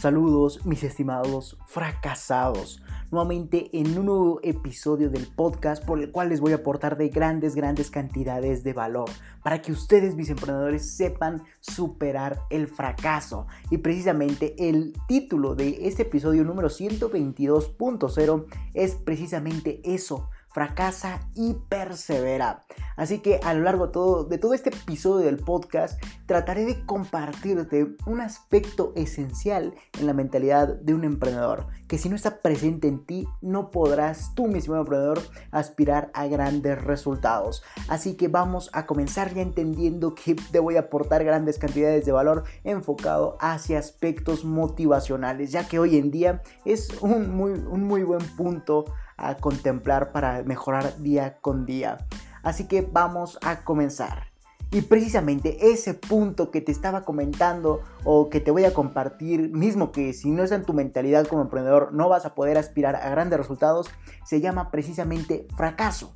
Saludos mis estimados fracasados. Nuevamente en un nuevo episodio del podcast por el cual les voy a aportar de grandes, grandes cantidades de valor para que ustedes mis emprendedores sepan superar el fracaso. Y precisamente el título de este episodio número 122.0 es precisamente eso fracasa y persevera. Así que a lo largo de todo, este episodio del podcast trataré de compartirte un aspecto esencial en la mentalidad de un emprendedor, que si no está presente en ti no podrás tú mismo emprendedor aspirar a grandes resultados. Así que vamos a comenzar ya entendiendo que te voy a aportar grandes cantidades de valor enfocado hacia aspectos motivacionales, ya que hoy en día es un muy buen punto a contemplar para mejorar día con día. Así que vamos a comenzar. Y precisamente ese punto que te estaba comentando o que te voy a compartir, mismo que si no es en tu mentalidad como emprendedor no vas a poder aspirar a grandes resultados, se llama precisamente fracaso.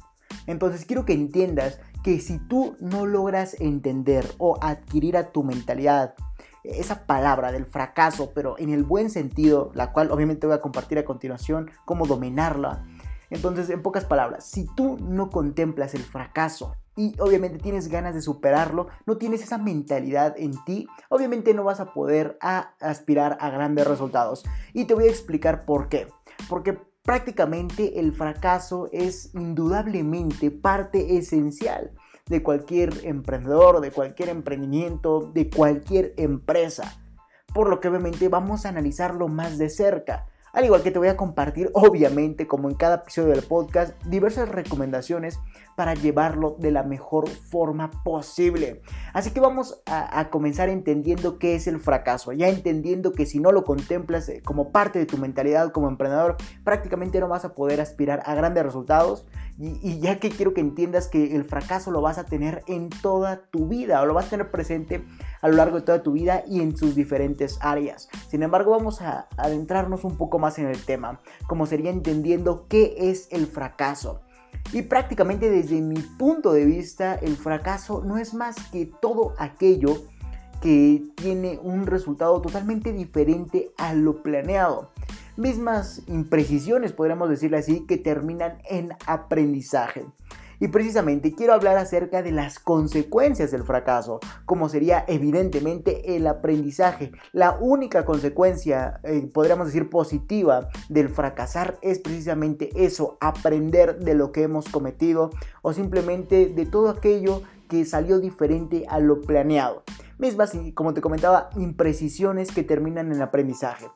Entonces quiero que entiendas que si tú no logras entender o adquirir a tu mentalidad esa palabra del fracaso, pero en el buen sentido, la cual obviamente voy a compartir a continuación, cómo dominarla. Entonces, en pocas palabras, si tú no contemplas el fracaso y obviamente tienes ganas de superarlo, no tienes esa mentalidad en ti, obviamente no vas a poder aspirar a grandes resultados. Y te voy a explicar por qué. Porque prácticamente el fracaso es indudablemente parte esencial de cualquier emprendedor, de cualquier emprendimiento, de cualquier empresa. Por lo que obviamente vamos a analizarlo más de cerca. Al igual que te voy a compartir, obviamente, como en cada episodio del podcast, diversas recomendaciones para llevarlo de la mejor forma posible. Así que vamos a, comenzar entendiendo qué es el fracaso, ya entendiendo que si no lo contemplas eh, como parte de tu mentalidad como emprendedor, prácticamente no vas a poder aspirar a grandes resultados. Y, ya que quiero que entiendas que el fracaso lo vas a tener en toda tu vida o lo vas a tener presente a lo largo de toda tu vida y en sus diferentes áreas. Sin embargo, vamos a adentrarnos un poco más en el tema, como sería entendiendo qué es el fracaso. Y prácticamente desde mi punto de vista, el fracaso no es más que todo aquello que tiene un resultado totalmente diferente a lo planeado. Mismas imprecisiones, podríamos decirle así, que terminan en aprendizaje. Y precisamente quiero hablar acerca de las consecuencias del fracaso, como sería evidentemente el aprendizaje. La única consecuencia, eh, podríamos decir positiva, del fracasar es precisamente eso, aprender de lo que hemos cometido o simplemente de todo aquello que salió diferente a lo planeado. Mismas, como te comentaba, imprecisiones que terminan en aprendizaje.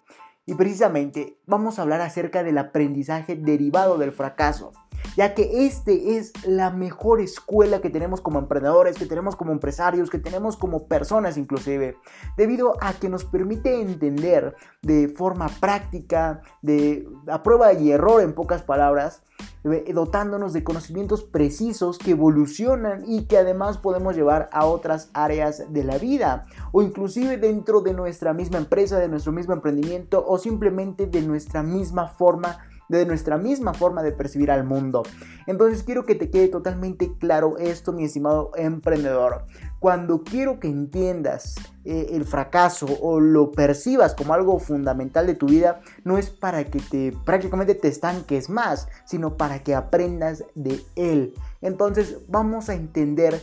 Y precisamente vamos a hablar acerca del aprendizaje derivado del fracaso ya que este es la mejor escuela que tenemos como emprendedores, que tenemos como empresarios, que tenemos como personas inclusive, debido a que nos permite entender de forma práctica, de a prueba y error en pocas palabras, eh, dotándonos de conocimientos precisos que evolucionan y que además podemos llevar a otras áreas de la vida o inclusive dentro de nuestra misma empresa, de nuestro mismo emprendimiento o simplemente de nuestra misma forma de nuestra misma forma de percibir al mundo. Entonces quiero que te quede totalmente claro esto, mi estimado emprendedor. Cuando quiero que entiendas eh, el fracaso o lo percibas como algo fundamental de tu vida, no es para que te prácticamente te estanques más, sino para que aprendas de él. Entonces vamos a entender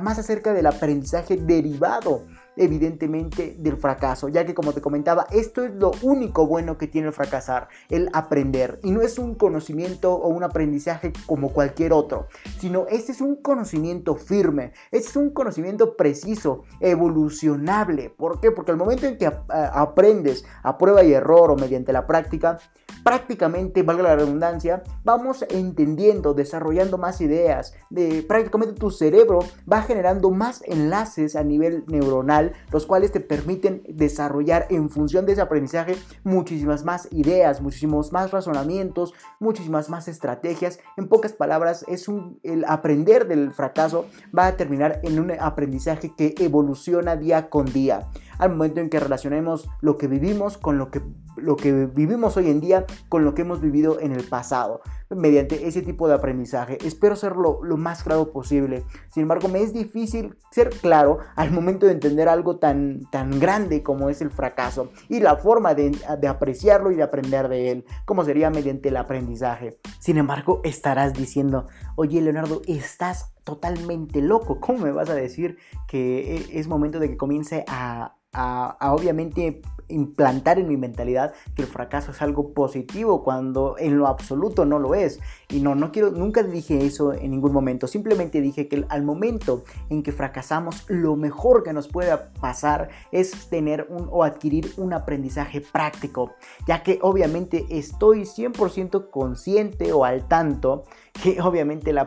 más acerca del aprendizaje derivado evidentemente del fracaso, ya que como te comentaba, esto es lo único bueno que tiene el fracasar, el aprender. Y no es un conocimiento o un aprendizaje como cualquier otro, sino este es un conocimiento firme, este es un conocimiento preciso, evolucionable. ¿Por qué? Porque al momento en que aprendes a prueba y error o mediante la práctica, prácticamente, valga la redundancia, vamos entendiendo, desarrollando más ideas, de prácticamente tu cerebro va generando más enlaces a nivel neuronal los cuales te permiten desarrollar en función de ese aprendizaje muchísimas más ideas, muchísimos más razonamientos, muchísimas más estrategias. En pocas palabras, es un, el aprender del fracaso va a terminar en un aprendizaje que evoluciona día con día. Al momento en que relacionemos lo que vivimos con lo que, lo que vivimos hoy en día con lo que hemos vivido en el pasado mediante ese tipo de aprendizaje. Espero ser lo, más claro posible. Sin embargo, me es difícil ser claro al momento de entender algo tan, tan grande como es el fracaso y la forma de, de apreciarlo y de aprender de él, como sería mediante el aprendizaje. Sin embargo, estarás diciendo, oye Leonardo, estás totalmente loco. ¿Cómo me vas a decir que e, es momento de que comience a, a, a obviamente implantar en mi mentalidad que el fracaso es algo positivo cuando en lo absoluto no lo es. Y no, no quiero, nunca dije eso en ningún momento. Simplemente dije que al momento en que fracasamos, lo mejor que nos puede pasar es tener un, o adquirir un aprendizaje práctico. Ya que obviamente estoy 100% consciente o al tanto que obviamente el,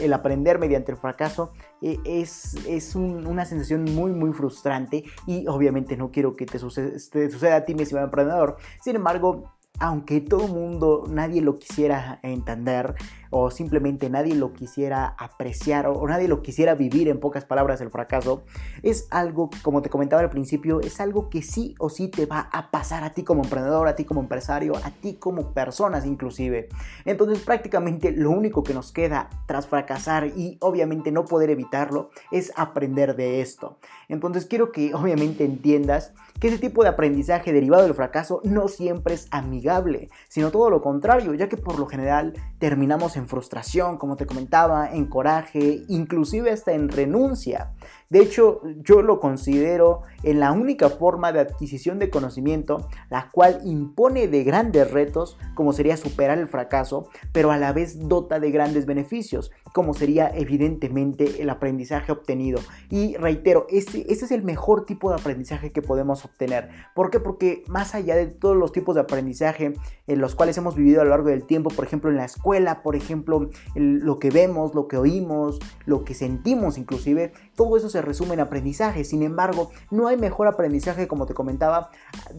el aprender mediante el fracaso eh, es, es una sensación muy muy frustrante y obviamente no quiero que te, te suceda a ti, mi estimado emprendedor. Sin embargo, aunque todo el mundo, nadie lo quisiera entender o simplemente nadie lo quisiera apreciar o, nadie lo quisiera vivir en pocas palabras el fracaso, es algo como te comentaba al principio, es algo que sí o sí te va a pasar a ti como emprendedor, a ti como empresario, a ti como personas inclusive. Entonces prácticamente lo único que nos queda tras fracasar y obviamente no poder evitarlo es aprender de esto. Entonces quiero que obviamente entiendas que ese tipo de aprendizaje derivado del fracaso no siempre es amigable, sino todo lo contrario, ya que por lo general terminamos en frustración, como te comentaba, en coraje, inclusive hasta en renuncia. De hecho, yo lo considero en la única forma de adquisición de conocimiento, la cual impone de grandes retos, como sería superar el fracaso, pero a la vez dota de grandes beneficios, como sería evidentemente el aprendizaje obtenido. Y reitero, este, este es el mejor tipo de aprendizaje que podemos obtener. ¿Por qué? Porque más allá de todos los tipos de aprendizaje en los cuales hemos vivido a lo largo del tiempo, por ejemplo en la escuela, por ejemplo lo que vemos, lo que oímos, lo que sentimos inclusive, todo eso se resume en aprendizaje. Sin embargo, no hay mejor aprendizaje, como te comentaba,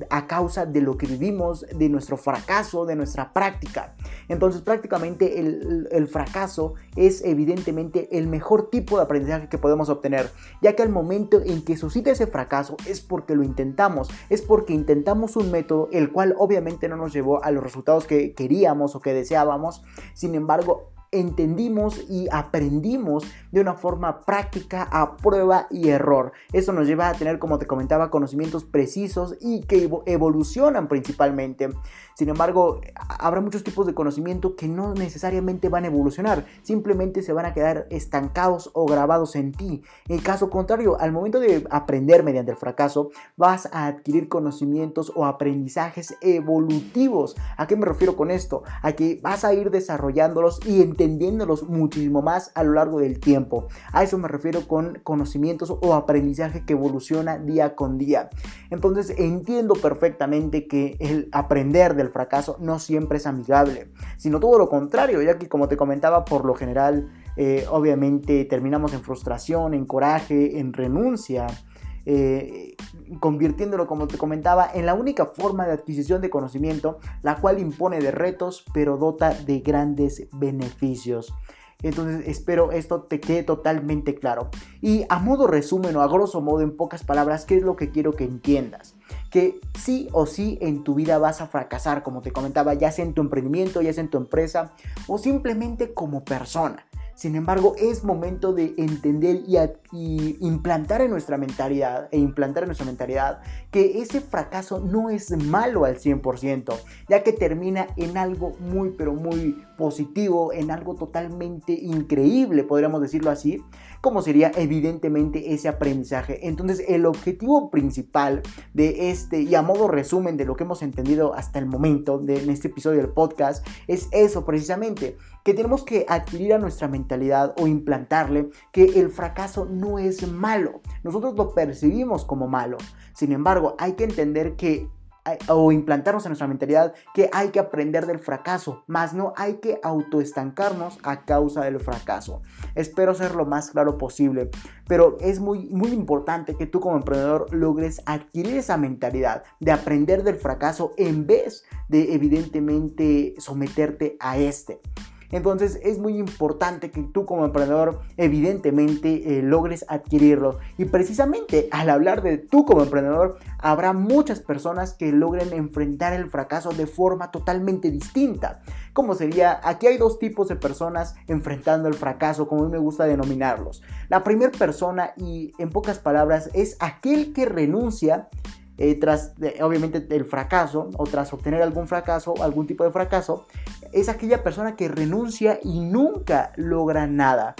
a causa de lo que vivimos, de nuestro fracaso, de nuestra práctica. Entonces, prácticamente el, fracaso es evidentemente el mejor tipo de aprendizaje que podemos obtener, ya que al momento en que suscita ese fracaso es porque lo intentamos, es porque intentamos un método el cual obviamente no nos llevó a los resultados que queríamos o que deseábamos. Sin embargo, entendimos y aprendimos de una forma práctica a prueba y error. Eso nos lleva a tener, como te comentaba, conocimientos precisos y que evolucionan principalmente. Sin embargo, habrá muchos tipos de conocimiento que no necesariamente van a evolucionar, simplemente se van a quedar estancados o grabados en ti. En caso contrario, al momento de aprender mediante el fracaso, vas a adquirir conocimientos o aprendizajes evolutivos. ¿A qué me refiero con esto? A que vas a ir desarrollándolos y entendiéndolos muchísimo más a lo largo del tiempo. A eso me refiero con conocimientos o aprendizaje que evoluciona día con día. Entonces entiendo perfectamente que el aprender de el fracaso no siempre es amigable, sino todo lo contrario, ya que como te comentaba, por lo general, eh, obviamente terminamos en frustración, en coraje, en renuncia. Eh, convirtiéndolo, como te comentaba, en la única forma de adquisición de conocimiento, la cual impone de retos, pero dota de grandes beneficios. Entonces espero esto te quede totalmente claro. Y a modo resumen o a grosso modo, en pocas palabras, ¿qué es lo que quiero que entiendas? Que sí o sí en tu vida vas a fracasar, como te comentaba, ya sea en tu emprendimiento, ya sea en tu empresa o simplemente como persona. Sin embargo, es momento de entender y, implantar en nuestra mentalidad e implantar en nuestra mentalidad que ese fracaso no es malo al 100%, ya que termina en algo muy pero muy positivo, en algo totalmente increíble, podríamos decirlo así, como sería evidentemente ese aprendizaje. Entonces, el objetivo principal de este y a modo resumen de lo que hemos entendido hasta el momento de, en este episodio del podcast es eso precisamente, que tenemos que adquirir a nuestra mentalidad o implantarle que el fracaso no es malo. Nosotros lo percibimos como malo. Sin embargo, hay que entender que o implantarnos en nuestra mentalidad que hay que aprender del fracaso, más no hay que autoestancarnos a causa del fracaso. Espero ser lo más claro posible, pero es muy, muy importante que tú como emprendedor logres adquirir esa mentalidad de aprender del fracaso en vez de evidentemente someterte a este. Entonces es muy importante que tú como emprendedor evidentemente eh, logres adquirirlo. Y precisamente al hablar de tú como emprendedor, habrá muchas personas que logren enfrentar el fracaso de forma totalmente distinta. Como sería, aquí hay dos tipos de personas enfrentando el fracaso, como a mí me gusta denominarlos. La primera persona, y en pocas palabras, es aquel que renuncia eh, tras obviamente el fracaso o tras obtener algún fracaso, algún tipo de fracaso, es aquella persona que renuncia y nunca logra nada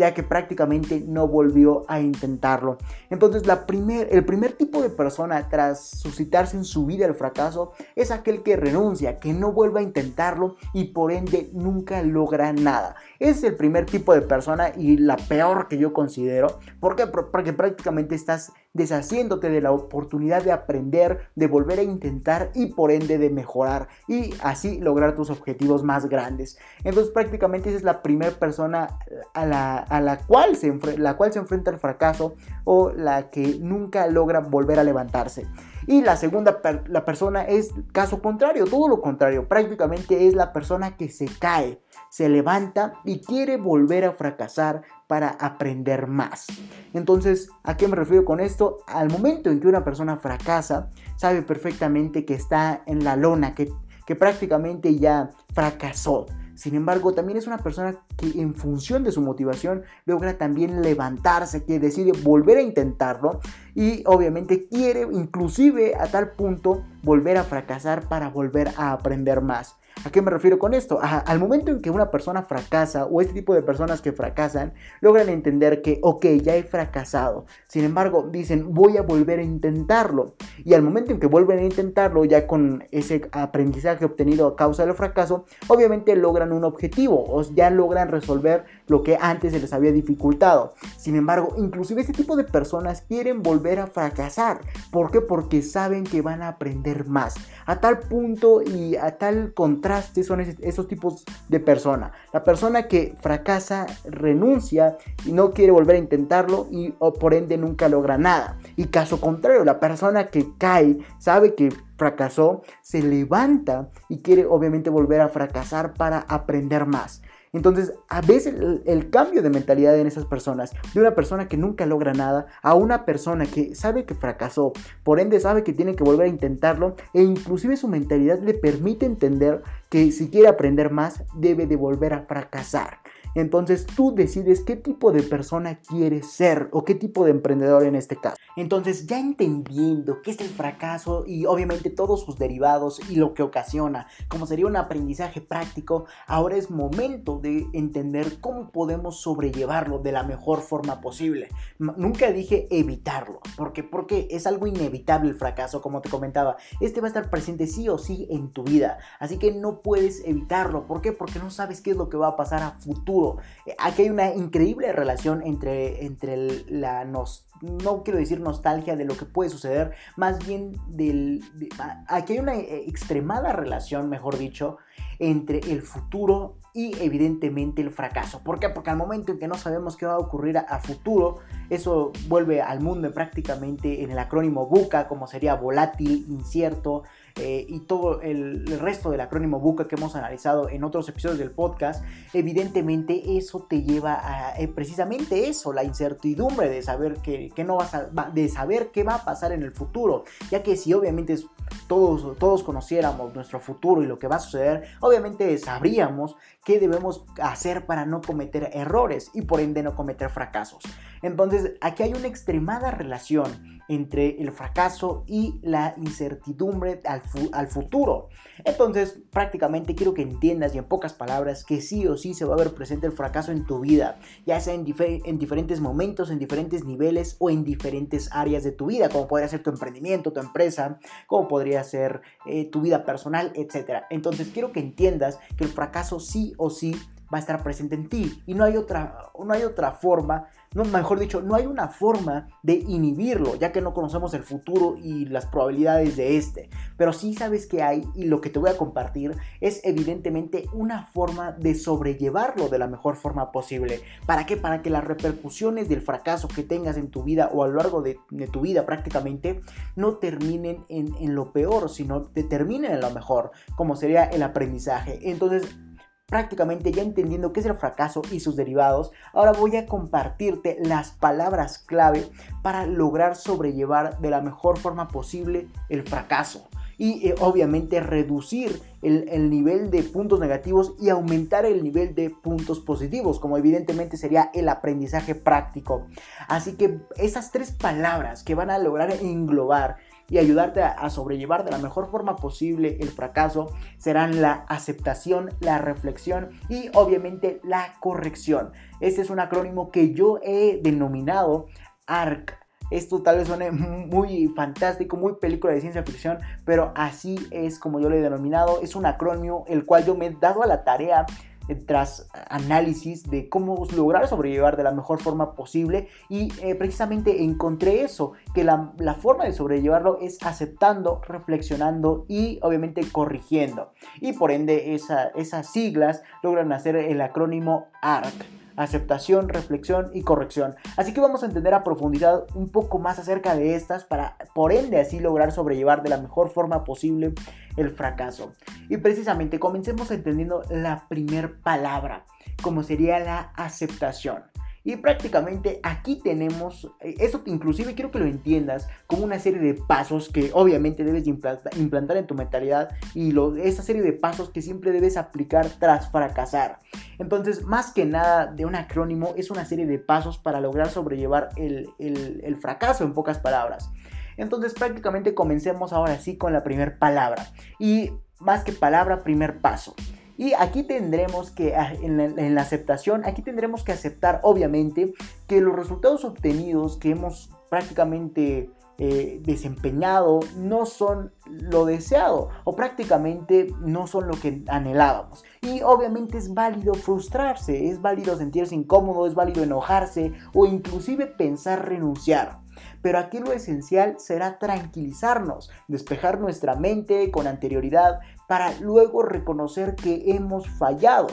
ya que prácticamente no volvió a intentarlo. Entonces, la primer, el primer tipo de persona tras suscitarse en su vida el fracaso es aquel que renuncia, que no vuelve a intentarlo y por ende nunca logra nada. es el primer tipo de persona y la peor que yo considero. ¿Por? Porque prácticamente estás deshaciéndote de la oportunidad de aprender, de volver a intentar y por ende de mejorar y así lograr tus objetivos más grandes. Entonces prácticamente esa es la primera persona a la, a la, cual se la cual se enfrenta al fracaso o la que nunca logra volver a levantarse. Y la segunda la persona es caso contrario, todo lo contrario, prácticamente es la persona que se cae, se levanta y quiere volver a fracasar para aprender más. Entonces, ¿a qué me refiero con esto? Al momento en que una persona fracasa, sabe perfectamente que está en la lona, que, que prácticamente ya fracasó. Sin embargo, también es una persona que en función de su motivación logra también levantarse, que decide volver a intentarlo y obviamente quiere inclusive a tal punto volver a fracasar para volver a aprender más. ¿A qué me refiero con esto? al momento en que una persona fracasa o este tipo de personas que fracasan logran entender que, ok, ya he fracasado. Sin embargo, dicen, voy a volver a intentarlo. Y al momento en que vuelven a intentarlo, ya con ese aprendizaje obtenido a causa del fracaso, obviamente logran un objetivo o ya logran resolver lo que antes se les había dificultado. Sin embargo, inclusive este tipo de personas quieren volver a fracasar. ¿Por qué? Porque saben que van a aprender más. A tal punto y a tal contraste son esos tipos de persona. La persona que fracasa, renuncia y no quiere volver a intentarlo y por ende nunca logra nada. Y caso contrario, la persona que cae, sabe que fracasó, se levanta y quiere obviamente volver a fracasar para aprender más. Entonces, a veces el, cambio de mentalidad en esas personas, de una persona que nunca logra nada, a una persona que sabe que fracasó, por ende sabe que tiene que volver a intentarlo, e inclusive su mentalidad le permite entender que si quiere aprender más, debe de volver a fracasar. Entonces tú decides qué tipo de persona quieres ser o qué tipo de emprendedor en este caso. Entonces ya entendiendo qué es el fracaso y obviamente todos sus derivados y lo que ocasiona, como sería un aprendizaje práctico, ahora es momento de entender cómo podemos sobrellevarlo de la mejor forma posible. Nunca dije evitarlo, porque porque es algo inevitable el fracaso, como te comentaba. Este va a estar presente sí o sí en tu vida, así que no puedes evitarlo. ¿Por qué? Porque no sabes qué es lo que va a pasar a futuro eh, aquí hay una increíble relación entre, entre la no quiero decir nostalgia de lo que puede suceder, más bien del... aquí hay una eh, extremada relación, mejor dicho, entre el futuro y evidentemente el fracaso. ¿Por qué? Porque al momento en que no sabemos qué va a ocurrir a, futuro, eso vuelve al mundo prácticamente en el acrónimo BUCA, como sería volátil, incierto, eh, y todo el, resto del acrónimo BUCA que hemos analizado en otros episodios del podcast, evidentemente eso te lleva a eh, precisamente eso, la incertidumbre de saber que, no vas de saber qué va a pasar en el futuro, ya que si obviamente todos, todos conociéramos nuestro futuro y lo que va a suceder, obviamente sabríamos qué debemos hacer para no cometer errores y por ende no cometer fracasos. Entonces, aquí hay una extremada relación entre el fracaso y la incertidumbre al, futuro. Entonces, prácticamente quiero que entiendas y en pocas palabras que sí o sí se va a ver presente el fracaso en tu vida, ya sea en, en diferentes momentos, en diferentes niveles o en diferentes áreas de tu vida, como podría ser tu emprendimiento, tu empresa, como podría ser eh, tu vida personal, etc. Entonces, quiero que entiendas que el fracaso sí o sí va a estar presente en ti y no hay otra, no hay otra forma no, mejor dicho, no hay una forma de inhibirlo, ya que no conocemos el futuro y las probabilidades de este. Pero sí sabes que hay, y lo que te voy a compartir es evidentemente una forma de sobrellevarlo de la mejor forma posible. ¿Para qué? Para que las repercusiones del fracaso que tengas en tu vida o a lo largo de, tu vida prácticamente no terminen en, lo peor, sino te terminen en lo mejor, como sería el aprendizaje. Entonces, prácticamente ya entendiendo qué es el fracaso y sus derivados, ahora voy a compartirte las palabras clave para lograr sobrellevar de la mejor forma posible el fracaso y eh, obviamente reducir el, nivel de puntos negativos y aumentar el nivel de puntos positivos, como evidentemente sería el aprendizaje práctico. Así que esas tres palabras que van a lograr englobar y ayudarte a, sobrellevar de la mejor forma posible el fracaso serán la aceptación, la reflexión y obviamente la corrección. Este es un acrónimo que yo he denominado ARC esto tal vez suene muy fantástico, muy película de ciencia ficción, pero así es como yo lo he denominado. Es un acrónimo el cual yo me he dado a la tarea tras análisis de cómo lograr sobrellevar de la mejor forma posible y eh, precisamente encontré eso, que la, forma de sobrellevarlo es aceptando, reflexionando y obviamente corrigiendo. Y por ende esas siglas logran hacer el acrónimo ARC aceptación, reflexión y corrección. Así que vamos a entender a profundidad un poco más acerca de estas para por ende así lograr sobrellevar de la mejor forma posible el fracaso. Y precisamente comencemos entendiendo la primer palabra, como sería la aceptación. Y prácticamente aquí tenemos, eh, eso inclusive quiero que lo entiendas como una serie de pasos que obviamente debes implantar en tu mentalidad y esa serie de pasos que siempre debes aplicar tras fracasar. Entonces, más que nada de un acrónimo, es una serie de pasos para lograr sobrellevar el, el fracaso en pocas palabras. Entonces, prácticamente comencemos ahora sí con la primera palabra. Y más que palabra, primer paso. Y aquí tendremos que, ah, en la, aceptación, aquí tendremos que aceptar obviamente que los resultados obtenidos que hemos prácticamente eh, desempeñado no son lo deseado o prácticamente no son lo que anhelábamos. Y obviamente es válido frustrarse, es válido sentirse incómodo, es válido enojarse o inclusive pensar renunciar. Pero aquí lo esencial será tranquilizarnos, despejar nuestra mente con anterioridad para luego reconocer que hemos fallado.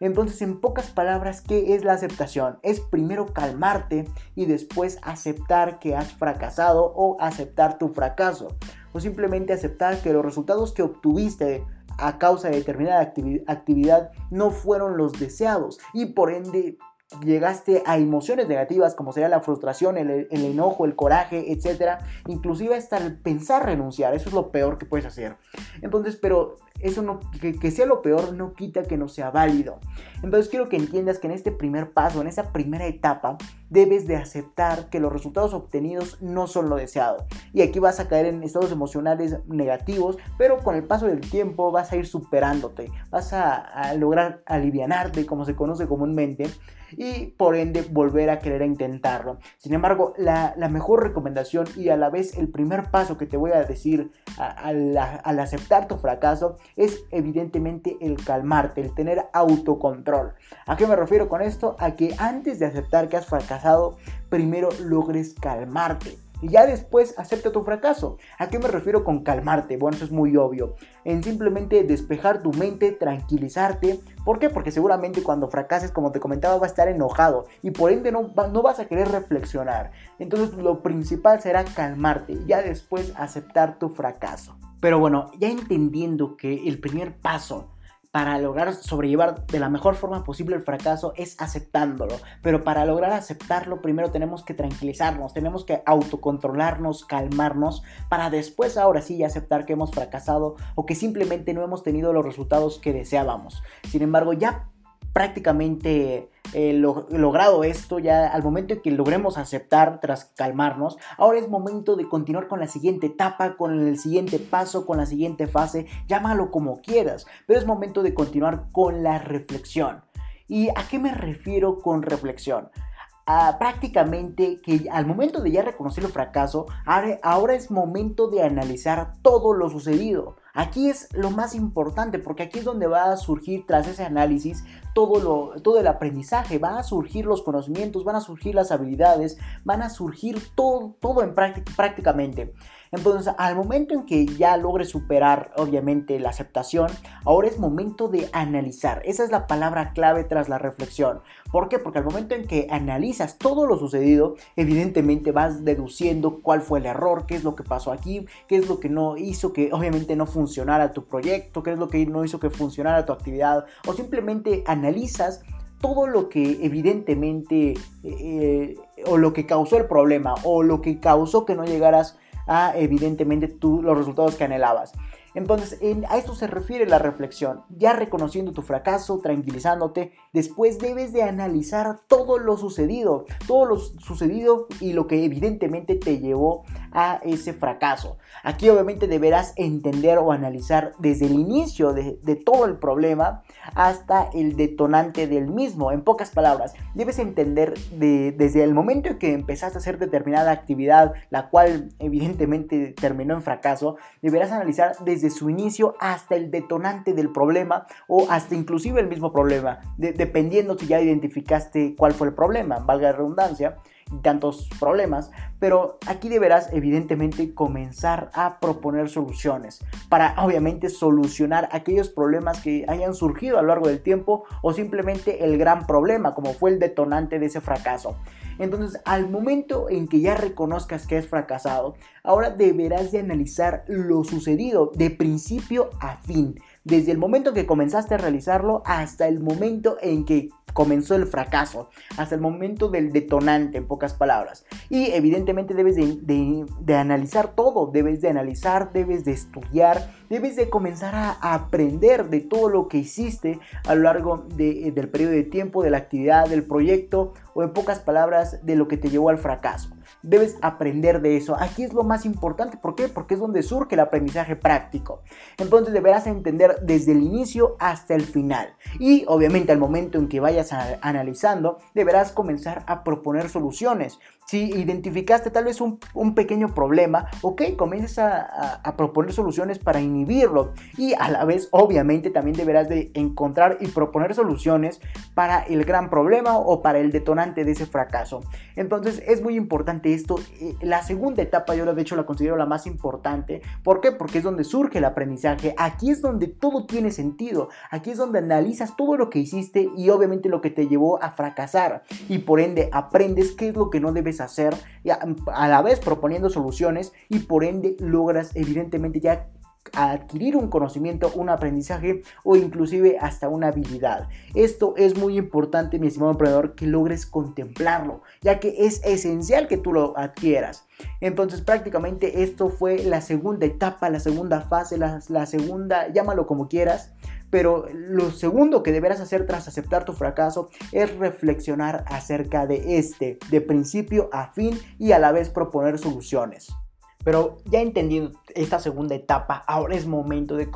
Entonces, en pocas palabras, ¿qué es la aceptación? Es primero calmarte y después aceptar que has fracasado o aceptar tu fracaso. O simplemente aceptar que los resultados que obtuviste a causa de determinada actividad no fueron los deseados y por ende llegaste a emociones negativas como sería la frustración, el, enojo, el coraje, etc. Inclusive hasta el pensar renunciar, eso es lo peor que puedes hacer. Entonces, pero eso no, que, sea lo peor no quita que no sea válido. Entonces quiero que entiendas que en este primer paso, en esa primera etapa, debes de aceptar que los resultados obtenidos no son lo deseado. Y aquí vas a caer en estados emocionales negativos, pero con el paso del tiempo vas a ir superándote, vas a, lograr alivianarte, como se conoce comúnmente y por ende volver a querer intentarlo. Sin embargo, la, mejor recomendación y a la vez el primer paso que te voy a decir al aceptar tu fracaso es evidentemente el calmarte, el tener autocontrol. ¿A qué me refiero con esto? A que antes de aceptar que has fracasado, primero logres calmarte y ya después acepta tu fracaso. ¿A qué me refiero con calmarte? Bueno, eso es muy obvio. En simplemente despejar tu mente, tranquilizarte. ¿Por qué? Porque seguramente cuando fracases, como te comentaba, va a estar enojado y por ende no, no vas a querer reflexionar. Entonces lo principal será calmarte y ya después aceptar tu fracaso. Pero bueno, ya entendiendo que el primer paso para lograr sobrellevar de la mejor forma posible el fracaso es aceptándolo. Pero para lograr aceptarlo, primero tenemos que tranquilizarnos, tenemos que autocontrolarnos, calmarnos, para después ahora sí aceptar que hemos fracasado o que simplemente no hemos tenido los resultados que deseábamos. Sin embargo, ya prácticamente eh, logrado esto, ya al momento en que logremos aceptar tras calmarnos, ahora es momento de continuar con la siguiente etapa, con el siguiente paso, con la siguiente fase, llámalo como quieras, pero es momento de continuar con la reflexión. ¿Y a qué me refiero con reflexión? prácticamente que al momento de ya reconocer el fracaso, ahora es momento de analizar todo lo sucedido. Aquí es lo más importante porque aquí es donde va a surgir tras ese análisis todo, lo, todo el aprendizaje, van a surgir los conocimientos, van a surgir las habilidades, van a surgir todo, todo en práctica, prácticamente. Entonces, al momento en que ya logres superar, obviamente, la aceptación, ahora es momento de analizar. Esa es la palabra clave tras la reflexión. ¿Por qué? Porque al momento en que analizas todo lo sucedido, evidentemente vas deduciendo cuál fue el error, qué es lo que pasó aquí, qué es lo que no hizo, que obviamente no funcionara tu proyecto, qué es lo que no hizo que funcionara tu actividad, o simplemente analizas todo lo que evidentemente eh, o lo que causó el problema o lo que causó que no llegaras a evidentemente tú los resultados que anhelabas. Entonces, a esto se refiere la reflexión. Ya reconociendo tu fracaso, tranquilizándote, después debes de analizar todo lo sucedido, todo lo sucedido y lo que evidentemente te llevó a ese fracaso. Aquí obviamente deberás entender o analizar desde el inicio de, todo el problema hasta el detonante del mismo. En pocas palabras, debes entender desde el momento en que empezaste a hacer determinada actividad, la cual evidentemente terminó en fracaso, deberás analizar desde su inicio hasta el detonante del problema o hasta inclusive el mismo problema, dependiendo si ya identificaste cuál fue el problema, valga la redundancia tantos problemas, pero aquí deberás evidentemente comenzar a proponer soluciones para obviamente solucionar aquellos problemas que hayan surgido a lo largo del tiempo o simplemente el gran problema como fue el detonante de ese fracaso. Entonces, al momento en que ya reconozcas que has fracasado, ahora deberás de analizar lo sucedido de principio a fin desde el momento en que comenzaste a realizarlo hasta el momento en que comenzó el fracaso, hasta el momento del detonante, en pocas palabras. Y evidentemente debes de, analizar todo, debes de analizar, debes de estudiar, debes de comenzar a, aprender de todo lo que hiciste a lo largo del periodo de tiempo, de la actividad, del proyecto, o en pocas palabras, de lo que te llevó al fracaso. Debes aprender de eso. Aquí es lo más importante. ¿Por qué? Porque es donde surge el aprendizaje práctico. Entonces deberás entender desde el inicio hasta el final. Y obviamente al momento en que vayas analizando, deberás comenzar a proponer soluciones. Si identificaste tal vez un, pequeño problema, ok, comienzas a, a, proponer soluciones para inhibirlo. Y a la vez, obviamente, también deberás de encontrar y proponer soluciones para el gran problema o para el detonante de ese fracaso. Entonces es muy importante esto. Eh, la segunda etapa yo de hecho la considero la más importante. ¿Por qué? Porque es donde surge el aprendizaje. Aquí es donde todo tiene sentido. Aquí es donde analizas todo lo que hiciste y obviamente lo que te llevó a fracasar. Y por ende aprendes qué es lo que no debes hacer, a, la vez proponiendo soluciones y por ende logras evidentemente ya adquirir un conocimiento, un aprendizaje o inclusive hasta una habilidad. Esto es muy importante, mi estimado emprendedor, que logres contemplarlo, ya que es esencial que tú lo adquieras. Entonces prácticamente esto fue la segunda etapa, la segunda fase, la, la segunda, llámalo como quieras, pero lo segundo que deberás hacer tras aceptar tu fracaso es reflexionar acerca de este, de principio a fin y a la vez proponer soluciones. Pero ya entendiendo esta segunda etapa, ahora es momento de,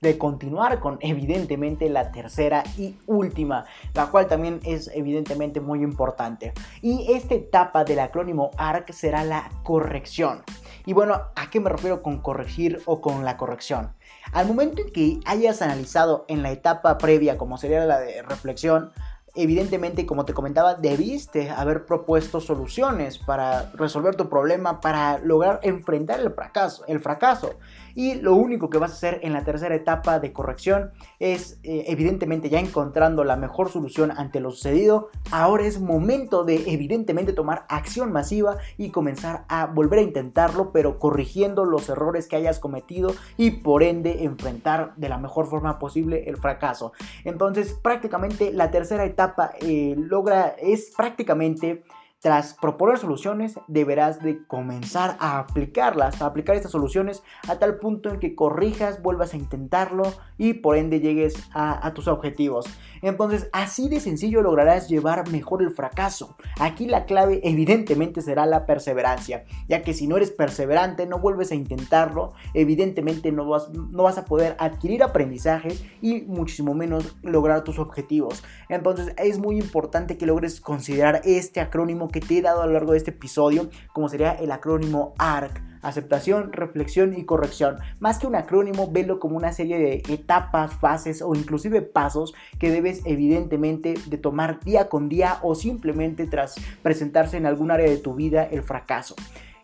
de, continuar con evidentemente la tercera y última, la cual también es evidentemente muy importante. Y esta etapa del acrónimo ARC será la corrección. Y bueno, ¿a qué me refiero con corregir o con la corrección? Al momento en que hayas analizado en la etapa previa, como sería la de reflexión, evidentemente, como te comentaba, debiste haber propuesto soluciones para resolver tu problema, para lograr enfrentar el fracaso. El fracaso. Y lo único que vas a hacer en la tercera etapa de corrección es, eh, evidentemente, ya encontrando la mejor solución ante lo sucedido, ahora es momento de, evidentemente, tomar acción masiva y comenzar a volver a intentarlo, pero corrigiendo los errores que hayas cometido y por ende enfrentar de la mejor forma posible el fracaso. Entonces, prácticamente la tercera etapa eh, logra, es prácticamente tras proponer soluciones, deberás de comenzar a aplicarlas, a aplicar estas soluciones a tal punto en que corrijas, vuelvas a intentarlo y por ende llegues a, tus objetivos. Entonces, así de sencillo lograrás llevar mejor el fracaso. Aquí la clave evidentemente será la perseverancia, ya que si no eres perseverante, no vuelves a intentarlo, evidentemente no vas, no vas a poder adquirir aprendizajes y muchísimo menos lograr tus objetivos. Entonces, es muy importante que logres considerar este acrónimo que te he dado a lo largo de este episodio, como sería el acrónimo ARC. Aceptación, reflexión y corrección. Más que un acrónimo, velo como una serie de etapas, fases o inclusive pasos que debes evidentemente de tomar día con día o simplemente tras presentarse en algún área de tu vida el fracaso.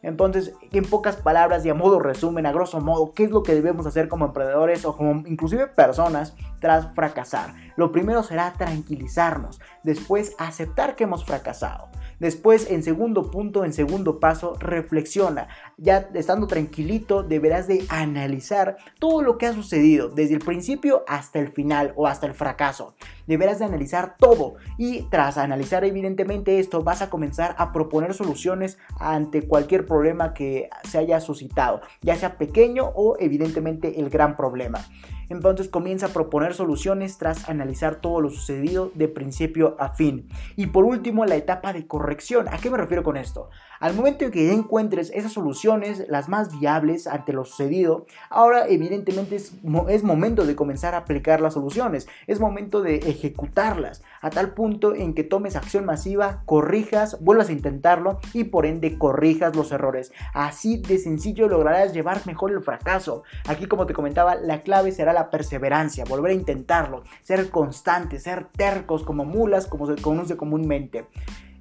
Entonces, en pocas palabras y a modo resumen, a grosso modo, ¿qué es lo que debemos hacer como emprendedores o como inclusive personas tras fracasar? Lo primero será tranquilizarnos, después aceptar que hemos fracasado. Después, en segundo punto, en segundo paso, reflexiona. Ya estando tranquilito, deberás de analizar todo lo que ha sucedido, desde el principio hasta el final o hasta el fracaso. Deberás de analizar todo y tras analizar evidentemente esto, vas a comenzar a proponer soluciones ante cualquier problema que se haya suscitado, ya sea pequeño o evidentemente el gran problema. Entonces comienza a proponer soluciones tras analizar todo lo sucedido de principio a fin. Y por último, la etapa de corrección. ¿A qué me refiero con esto? Al momento en que encuentres esas soluciones, las más viables ante lo sucedido, ahora evidentemente es, es, momento de comenzar a aplicar las soluciones, es momento de ejecutarlas, a tal punto en que tomes acción masiva, corrijas, vuelvas a intentarlo y por ende corrijas los errores. Así de sencillo lograrás llevar mejor el fracaso. Aquí como te comentaba, la clave será la perseverancia, volver a intentarlo, ser constantes, ser tercos como mulas, como se conoce comúnmente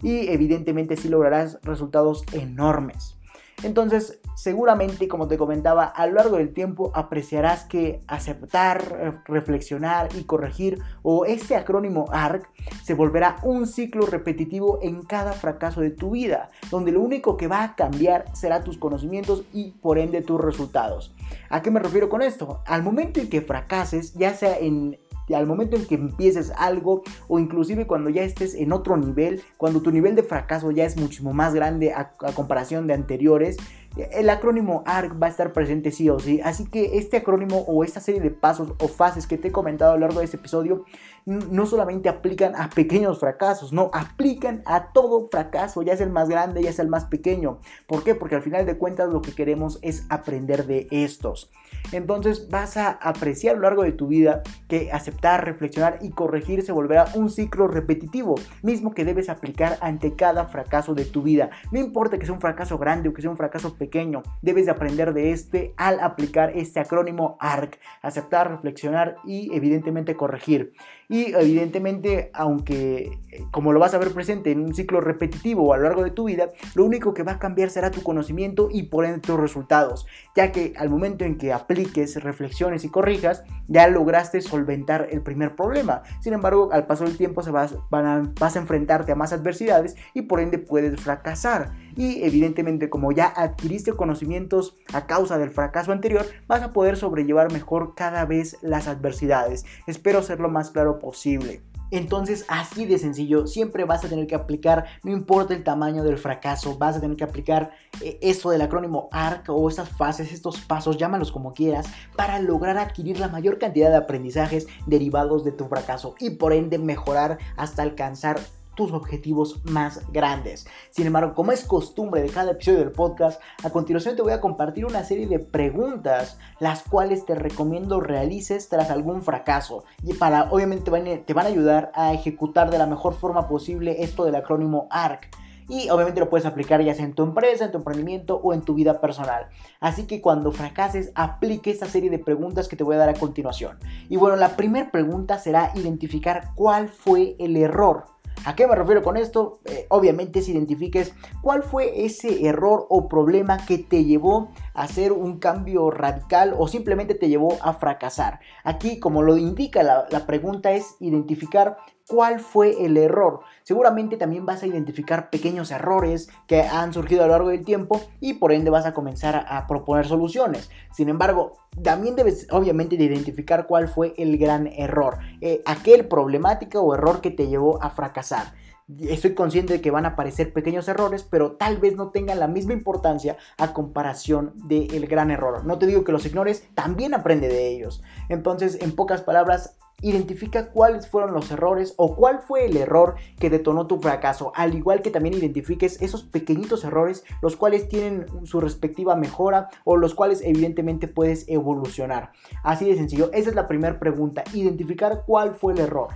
y evidentemente sí lograrás resultados enormes. Entonces, seguramente, como te comentaba, a lo largo del tiempo apreciarás que aceptar, reflexionar y corregir o este acrónimo ARC se volverá un ciclo repetitivo en cada fracaso de tu vida, donde lo único que va a cambiar será tus conocimientos y por ende tus resultados. ¿A qué me refiero con esto? Al momento en que fracases, ya sea en al momento en que empieces algo o inclusive cuando ya estés en otro nivel, cuando tu nivel de fracaso ya es muchísimo más grande a, a comparación de anteriores, el acrónimo ARC va a estar presente sí o sí. Así que este acrónimo o esta serie de pasos o fases que te he comentado a lo largo de este episodio no solamente aplican a pequeños fracasos, no, aplican a todo fracaso, ya sea el más grande, ya sea el más pequeño. ¿Por qué? Porque al final de cuentas lo que queremos es aprender de estos. Entonces vas a apreciar a lo largo de tu vida que aceptar, reflexionar y corregir se volverá un ciclo repetitivo, mismo que debes aplicar ante cada fracaso de tu vida. No importa que sea un fracaso grande o que sea un fracaso pequeño. Debes de aprender de este al aplicar este acrónimo ARC. Aceptar, reflexionar y evidentemente corregir. Y evidentemente, aunque eh, como lo vas a ver presente en un ciclo repetitivo a lo largo de tu vida, lo único que va a cambiar será tu conocimiento y por ende tus resultados, ya que al momento en que apliques, reflexiones y corrijas, ya lograste solventar el primer problema. Sin embargo, al paso del tiempo se vas, vas a enfrentarte a más adversidades y por ende puedes fracasar. Y evidentemente, como ya adquiriste conocimientos a causa del fracaso anterior, vas a poder sobrellevar mejor cada vez las adversidades. Espero ser lo más claro posible. Entonces, así de sencillo, siempre vas a tener que aplicar, no importa el tamaño del fracaso, vas a tener que aplicar eh, eso del acrónimo ARC o estas fases, estos pasos, llámalos como quieras, para lograr adquirir la mayor cantidad de aprendizajes derivados de tu fracaso y por ende mejorar hasta alcanzar tus objetivos más grandes. Sin embargo, como es costumbre de cada episodio del podcast, a continuación te voy a compartir una serie de preguntas, las cuales te recomiendo realices tras algún fracaso. Y para, obviamente, te van a ayudar a ejecutar de la mejor forma posible esto del acrónimo ARC y obviamente lo puedes aplicar ya sea en tu empresa, en tu emprendimiento o en tu vida personal. Así que cuando fracases, aplique esta serie de preguntas que te voy a dar a continuación. Y bueno, la primera pregunta será identificar cuál fue el error ¿A qué me refiero con esto? Eh, obviamente si identifiques cuál fue ese error o problema que te llevó a hacer un cambio radical o simplemente te llevó a fracasar. Aquí, como lo indica la, la pregunta, es identificar cuál fue el error. Seguramente también vas a identificar pequeños errores que han surgido a lo largo del tiempo y por ende vas a comenzar a, proponer soluciones. Sin embargo, también debes obviamente de identificar cuál fue el gran error, eh, aquel problemático o error que te llevó a fracasar. Estoy consciente de que van a aparecer pequeños errores, pero tal vez no tengan la misma importancia a comparación del gran error. No te digo que los ignores, también aprende de ellos. Entonces, en pocas palabras, Identifica cuáles fueron los errores o cuál fue el error que detonó tu fracaso, al igual que también identifiques esos pequeñitos errores los cuales tienen su respectiva mejora o los cuales evidentemente puedes evolucionar. Así de sencillo, esa es la primera pregunta, identificar cuál fue el error.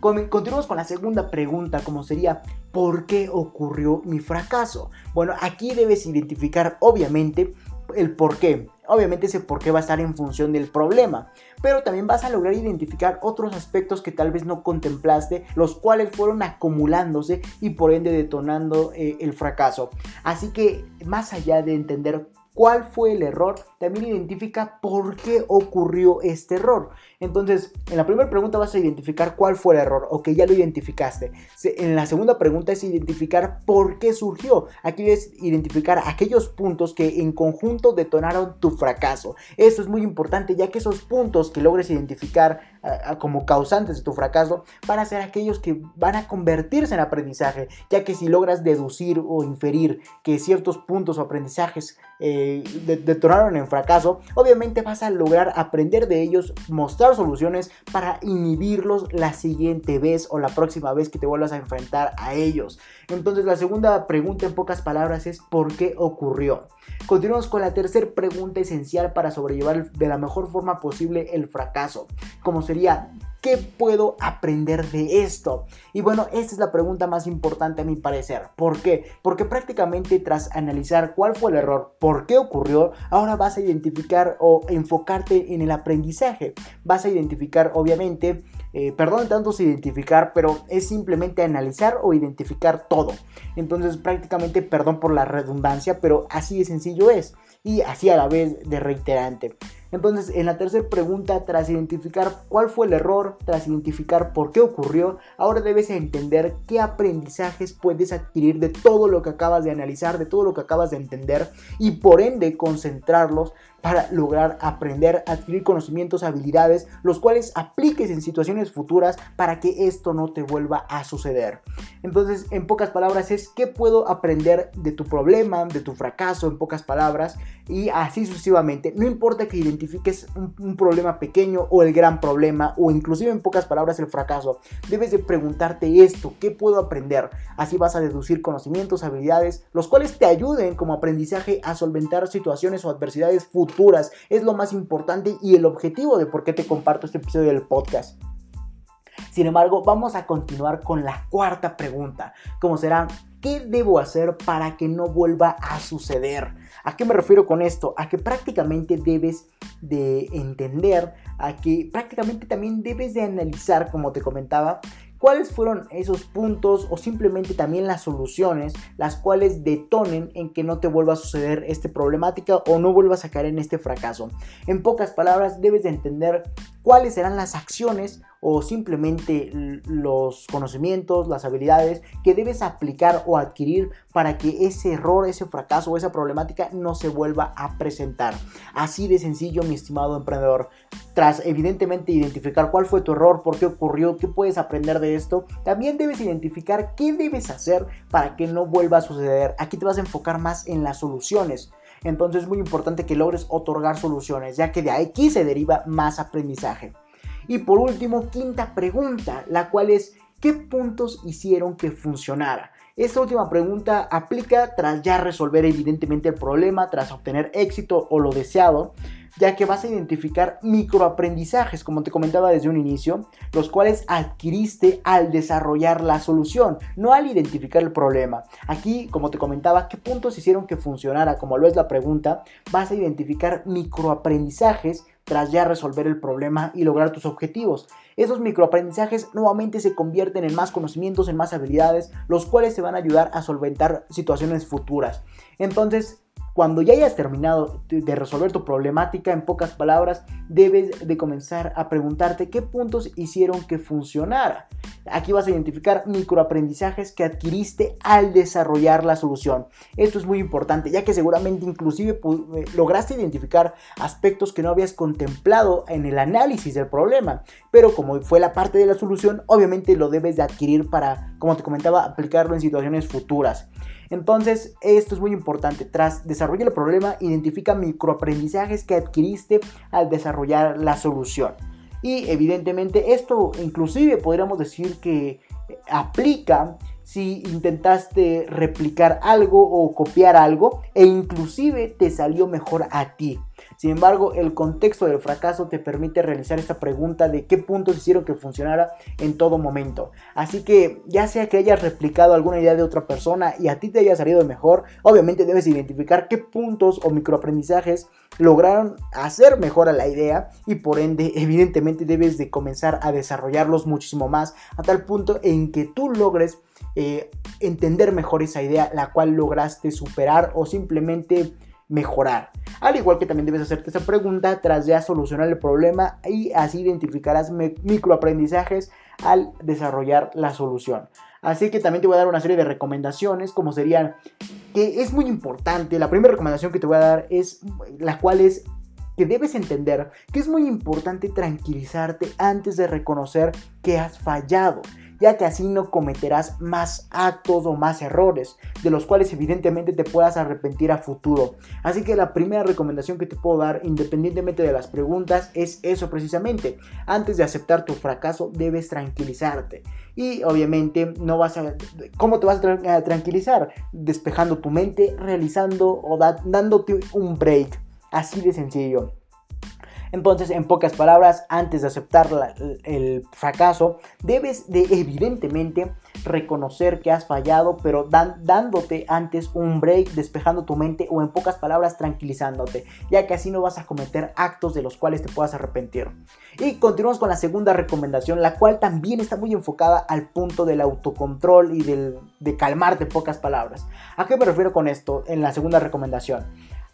Continuamos con la segunda pregunta, como sería, ¿por qué ocurrió mi fracaso? Bueno, aquí debes identificar, obviamente, el por qué. Obviamente ese por qué va a estar en función del problema, pero también vas a lograr identificar otros aspectos que tal vez no contemplaste, los cuales fueron acumulándose y por ende detonando eh, el fracaso. Así que más allá de entender cuál fue el error, también identifica por qué ocurrió este error. Entonces, en la primera pregunta vas a identificar cuál fue el error, o que ya lo identificaste. En la segunda pregunta es identificar por qué surgió. Aquí es identificar aquellos puntos que en conjunto detonaron tu fracaso. Esto es muy importante, ya que esos puntos que logres identificar como causantes de tu fracaso van a ser aquellos que van a convertirse en aprendizaje, ya que si logras deducir o inferir que ciertos puntos o aprendizajes eh, detonaron en fracaso, obviamente vas a lograr aprender de ellos, mostrar soluciones para inhibirlos la siguiente vez o la próxima vez que te vuelvas a enfrentar a ellos. Entonces la segunda pregunta en pocas palabras es ¿por qué ocurrió? Continuamos con la tercera pregunta esencial para sobrellevar de la mejor forma posible el fracaso, como ¿Qué puedo aprender de esto? Y bueno, esta es la pregunta más importante a mi parecer. ¿Por qué? Porque prácticamente tras analizar cuál fue el error, por qué ocurrió, ahora vas a identificar o enfocarte en el aprendizaje. Vas a identificar, obviamente, eh, perdón tanto identificar, pero es simplemente analizar o identificar todo. Entonces prácticamente, perdón por la redundancia, pero así de sencillo es y así a la vez de reiterante. Entonces, en la tercera pregunta, tras identificar cuál fue el error, tras identificar por qué ocurrió, ahora debes entender qué aprendizajes puedes adquirir de todo lo que acabas de analizar, de todo lo que acabas de entender y por ende concentrarlos para lograr aprender, adquirir conocimientos, habilidades, los cuales apliques en situaciones futuras para que esto no te vuelva a suceder. Entonces, en pocas palabras, es qué puedo aprender de tu problema, de tu fracaso, en pocas palabras, y así sucesivamente. No importa que identifiques un, problema pequeño o el gran problema, o inclusive en pocas palabras el fracaso, debes de preguntarte esto, ¿qué puedo aprender? Así vas a deducir conocimientos, habilidades, los cuales te ayuden como aprendizaje a solventar situaciones o adversidades futuras es lo más importante y el objetivo de por qué te comparto este episodio del podcast. Sin embargo, vamos a continuar con la cuarta pregunta, como será, ¿qué debo hacer para que no vuelva a suceder? ¿A qué me refiero con esto? A que prácticamente debes de entender, a que prácticamente también debes de analizar, como te comentaba, cuáles fueron esos puntos o simplemente también las soluciones las cuales detonen en que no te vuelva a suceder esta problemática o no vuelvas a caer en este fracaso. En pocas palabras, debes de entender cuáles serán las acciones o simplemente los conocimientos, las habilidades que debes aplicar o adquirir para que ese error, ese fracaso esa problemática no se vuelva a presentar. Así de sencillo, mi estimado emprendedor. Tras evidentemente identificar cuál fue tu error, por qué ocurrió, qué puedes aprender de esto, también debes identificar qué debes hacer para que no vuelva a suceder. Aquí te vas a enfocar más en las soluciones. Entonces es muy importante que logres otorgar soluciones, ya que de aquí se deriva más aprendizaje. Y por último, quinta pregunta, la cual es, ¿qué puntos hicieron que funcionara? Esta última pregunta aplica tras ya resolver evidentemente el problema, tras obtener éxito o lo deseado, ya que vas a identificar microaprendizajes, como te comentaba desde un inicio, los cuales adquiriste al desarrollar la solución, no al identificar el problema. Aquí, como te comentaba, ¿qué puntos hicieron que funcionara? Como lo es la pregunta, vas a identificar microaprendizajes tras ya resolver el problema y lograr tus objetivos. Esos microaprendizajes nuevamente se convierten en más conocimientos, en más habilidades, los cuales te van a ayudar a solventar situaciones futuras. Entonces, cuando ya hayas terminado de resolver tu problemática, en pocas palabras, debes de comenzar a preguntarte qué puntos hicieron que funcionara. Aquí vas a identificar microaprendizajes que adquiriste al desarrollar la solución. Esto es muy importante, ya que seguramente inclusive eh, lograste identificar aspectos que no habías contemplado en el análisis del problema, pero como fue la parte de la solución, obviamente lo debes de adquirir para, como te comentaba, aplicarlo en situaciones futuras. Entonces, esto es muy importante. Tras desarrollar el problema, identifica microaprendizajes que adquiriste al desarrollar la solución. Y evidentemente esto inclusive podríamos decir que aplica si intentaste replicar algo o copiar algo e inclusive te salió mejor a ti. Sin embargo, el contexto del fracaso te permite realizar esta pregunta de qué puntos hicieron que funcionara en todo momento. Así que ya sea que hayas replicado alguna idea de otra persona y a ti te haya salido mejor, obviamente debes identificar qué puntos o microaprendizajes lograron hacer mejor a la idea y por ende evidentemente debes de comenzar a desarrollarlos muchísimo más a tal punto en que tú logres eh, entender mejor esa idea la cual lograste superar o simplemente mejorar. Al igual que también debes hacerte esa pregunta tras ya solucionar el problema y así identificarás microaprendizajes al desarrollar la solución. Así que también te voy a dar una serie de recomendaciones como serían que es muy importante. La primera recomendación que te voy a dar es la cual es que debes entender que es muy importante tranquilizarte antes de reconocer que has fallado ya que así no cometerás más actos o más errores, de los cuales evidentemente te puedas arrepentir a futuro. Así que la primera recomendación que te puedo dar, independientemente de las preguntas, es eso precisamente. Antes de aceptar tu fracaso, debes tranquilizarte. Y obviamente no vas a... ¿Cómo te vas a tranquilizar? Despejando tu mente, realizando o dándote un break. Así de sencillo. Entonces, en pocas palabras, antes de aceptar el fracaso, debes de evidentemente reconocer que has fallado, pero dándote antes un break, despejando tu mente o en pocas palabras tranquilizándote, ya que así no vas a cometer actos de los cuales te puedas arrepentir. Y continuamos con la segunda recomendación, la cual también está muy enfocada al punto del autocontrol y del, de calmarte en pocas palabras. ¿A qué me refiero con esto en la segunda recomendación?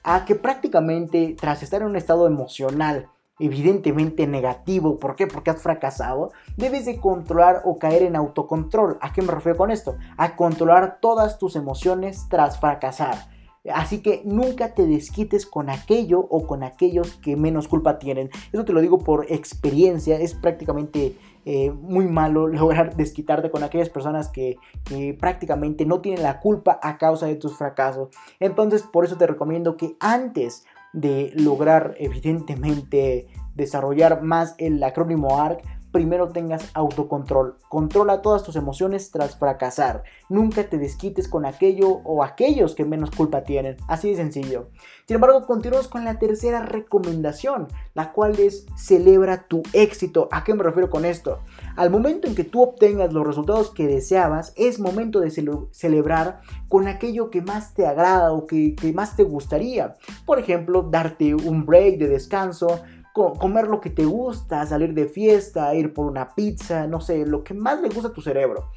A que prácticamente tras estar en un estado emocional evidentemente negativo, ¿por qué? Porque has fracasado, debes de controlar o caer en autocontrol. ¿A qué me refiero con esto? A controlar todas tus emociones tras fracasar. Así que nunca te desquites con aquello o con aquellos que menos culpa tienen. Eso te lo digo por experiencia, es prácticamente eh, muy malo lograr desquitarte con aquellas personas que, que, prácticamente no tienen la culpa a causa de tus fracasos. Entonces, por eso te recomiendo que antes de lograr, evidentemente, desarrollar más el acrónimo ARC, primero tengas autocontrol. Controla todas tus emociones tras fracasar. Nunca te desquites con aquello o aquellos que menos culpa tienen. Así de sencillo. Sin embargo, continuamos con la tercera recomendación, la cual es celebra tu éxito. ¿A qué me refiero con esto? Al momento en que tú obtengas los resultados que deseabas, es momento de celebrar con aquello que más te agrada o que, que más te gustaría. Por ejemplo, darte un break de descanso, comer lo que te gusta, salir de fiesta, ir por una pizza, no sé, lo que más le gusta a tu cerebro.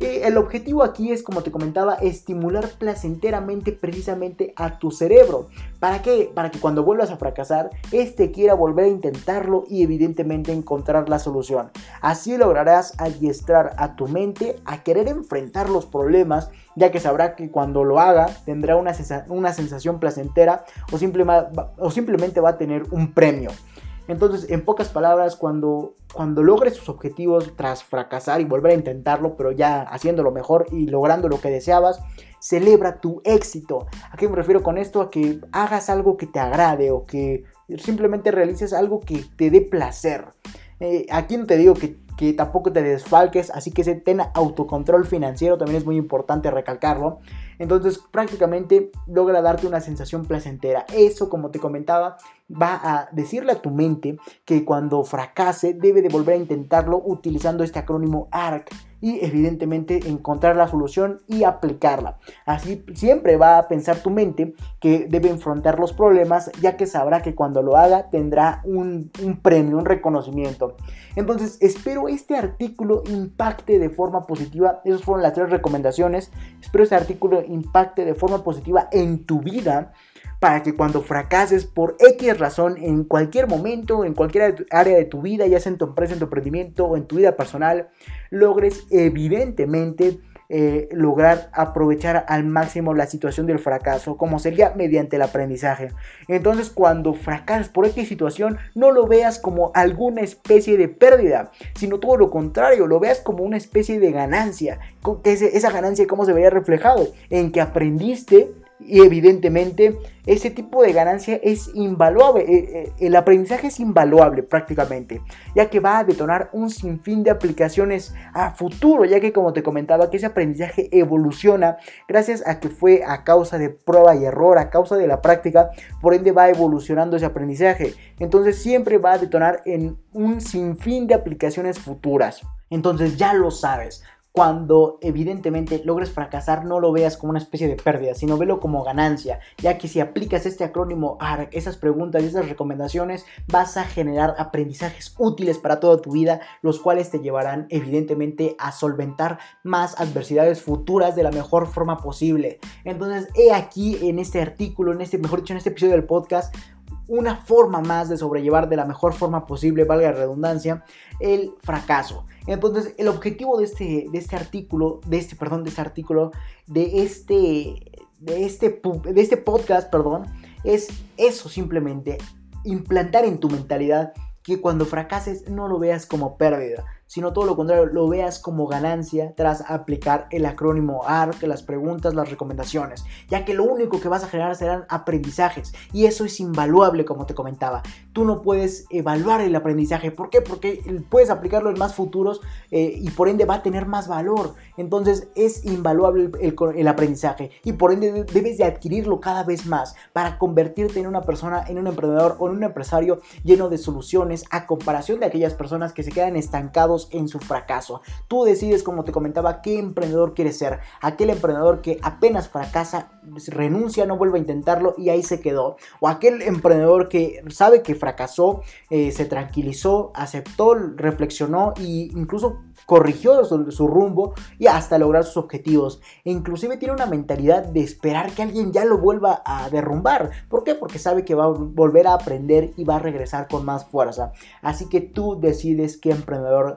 el objetivo aquí es, como te comentaba, estimular placenteramente precisamente a tu cerebro. ¿Para qué? Para que cuando vuelvas a fracasar, este quiera volver a intentarlo y evidentemente encontrar la solución. Así lograrás adiestrar a tu mente a querer enfrentar los problemas, ya que sabrá que cuando lo haga tendrá una, una sensación placentera o, o simplemente va a tener un premio. Entonces, en pocas palabras, cuando, cuando logres tus objetivos tras fracasar y volver a intentarlo, pero ya haciéndolo mejor y logrando lo que deseabas, celebra tu éxito. ¿A qué me refiero con esto? A que hagas algo que te agrade o que simplemente realices algo que te dé placer. Eh, aquí no te digo que, que, tampoco te desfalques, así que ten autocontrol financiero, también es muy importante recalcarlo. Entonces prácticamente logra darte una sensación placentera. Eso, como te comentaba, va a decirle a tu mente que cuando fracase debe de volver a intentarlo utilizando este acrónimo ARC y evidentemente encontrar la solución y aplicarla. Así siempre va a pensar tu mente que debe enfrentar los problemas ya que sabrá que cuando lo haga tendrá un, premio, un reconocimiento. Entonces espero este artículo impacte de forma positiva. Esas fueron las tres recomendaciones. Espero este artículo impacte de forma positiva en tu vida para que cuando fracases por X razón en cualquier momento, en cualquier área de tu vida, ya sea en tu empresa, en tu emprendimiento o en tu vida personal, logres evidentemente eh, lograr aprovechar al máximo la situación del fracaso, como sería mediante el aprendizaje. Entonces, cuando fracasas por X situación, no lo veas como alguna especie de pérdida, sino todo lo contrario, lo veas como una especie de ganancia. Esa ganancia, ¿cómo se vería reflejado? En que aprendiste y evidentemente ese tipo de ganancia es invaluable, eh, eh, el aprendizaje es invaluable prácticamente, ya que va a detonar un sinfín de aplicaciones a futuro, ya que como te comentaba que ese aprendizaje evoluciona gracias a que fue a causa de prueba y error, a causa de la práctica, por ende va evolucionando ese aprendizaje, entonces siempre va a detonar en un sinfín de aplicaciones futuras. Entonces ya lo sabes, cuando evidentemente logres fracasar, no lo veas como una especie de pérdida, sino velo como ganancia, ya que si aplicas este acrónimo a esas preguntas y esas recomendaciones, vas a generar aprendizajes útiles para toda tu vida, los cuales te llevarán evidentemente a solventar más adversidades futuras de la mejor forma posible. Entonces, he aquí en este artículo, en este, mejor dicho, en este episodio del podcast, una forma más de sobrellevar de la mejor forma posible, valga la redundancia, el fracaso. Entonces, el objetivo de este, de este artículo, de este, perdón, de este artículo, de este, de este, de este podcast, perdón, es eso simplemente, implantar en tu mentalidad que cuando fracases no lo veas como pérdida, sino todo lo contrario, lo veas como ganancia tras aplicar el acrónimo ARC, las preguntas, las recomendaciones, ya que lo único que vas a generar serán aprendizajes y eso es invaluable como te comentaba. Tú no puedes evaluar el aprendizaje, ¿por qué? Porque puedes aplicarlo en más futuros eh, y por ende va a tener más valor. Entonces es invaluable el, el aprendizaje y por ende debes de adquirirlo cada vez más para convertirte en una persona, en un emprendedor o en un empresario lleno de soluciones a comparación de aquellas personas que se quedan estancados en su fracaso. Tú decides, como te comentaba, qué emprendedor quieres ser. Aquel emprendedor que apenas fracasa, renuncia, no vuelve a intentarlo y ahí se quedó. O aquel emprendedor que sabe que fracasó, eh, se tranquilizó, aceptó, reflexionó e incluso corrigió su, rumbo y hasta lograr sus objetivos. E inclusive tiene una mentalidad de esperar que alguien ya lo vuelva a derrumbar. ¿Por qué? Porque sabe que va a volver a aprender y va a regresar con más fuerza. Así que tú decides qué emprendedor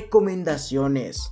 recomendaciones.